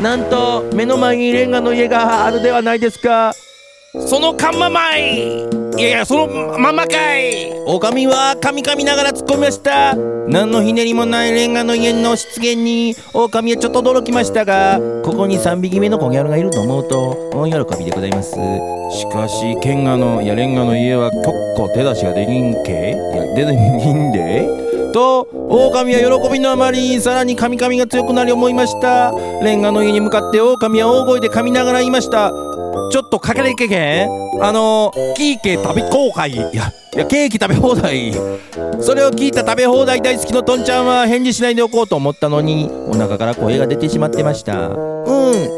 なんと目の前にレンガの家があるではないですか。その看板前いやいやそのままかい。狼は噛み噛みながら突っ込みました。何のひねりもないレンガの家の出現に狼はちょっと驚きましたがここに3匹目のコギャルがいると思うと大喜びでございます。しかしケンガのいやレンガの家は結構手出しができんけ？いや出てきんでと狼は喜びのあまりさらにカミカミが強くなり思いました。レンガの家に向かって狼は大声で噛みながら言いました。ちょっとかけれけけん？あのキーケ食べ後悔いやいやケーキ食べ放題。それを聞いた食べ放題大好きのトンちゃんは返事しないでおこうと思ったのにお腹から声が出てしまってました。うん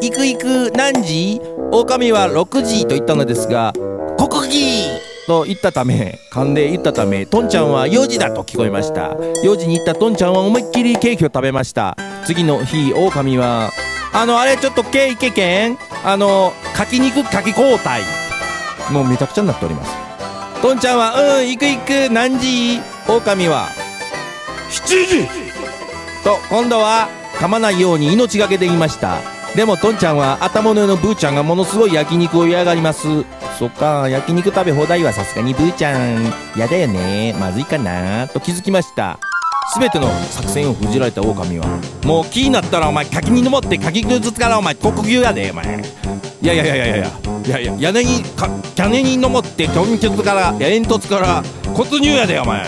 行く行く何時？狼は6時と言ったのですが国技！と言ったため噛んで言ったためトンちゃんは4時だと聞こえました。4時に行ったトンちゃんは思いっきりケーキを食べました。次の日狼はあのあれちょっとケーキけんあの柿肉柿交代。もうめちゃくちゃになっております。トンちゃんはうん行く行く何時？狼は7時！と今度は噛まないように命がけで言いましたでもトンちゃんは頭の上のブーちゃんがものすごい焼肉を嫌がります。そっか焼肉食べ放題はさすがにブーちゃん。嫌だよね。まずいかな。と気づきました。全ての作戦を封じられた狼はもう気になったらお前柿に登って柿くずつからお前。国牛やでお前。いやいやいやいやいや。いやいや屋根にか屋根に登って煙突から煙突から骨入やでお前。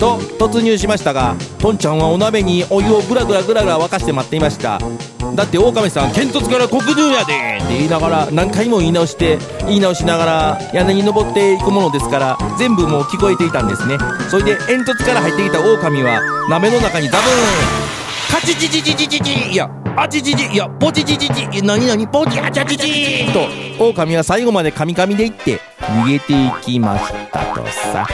と突入しましたがトンちゃんはお鍋にお湯をぐらぐらぐらぐら沸かして待っていました。だって狼さん煙突から国入やで。って言いながら何回も言い直して言い直しながら屋根に登っていくものですから全部もう聞こえていたんですね。それで煙突から入ってきた狼は鍋の中にダブーン。カチチチチチチチいやあちちちいやポチチチチ。何何ポチあちゃちちと狼は最後までカミカミでいって逃げていきましたとさ。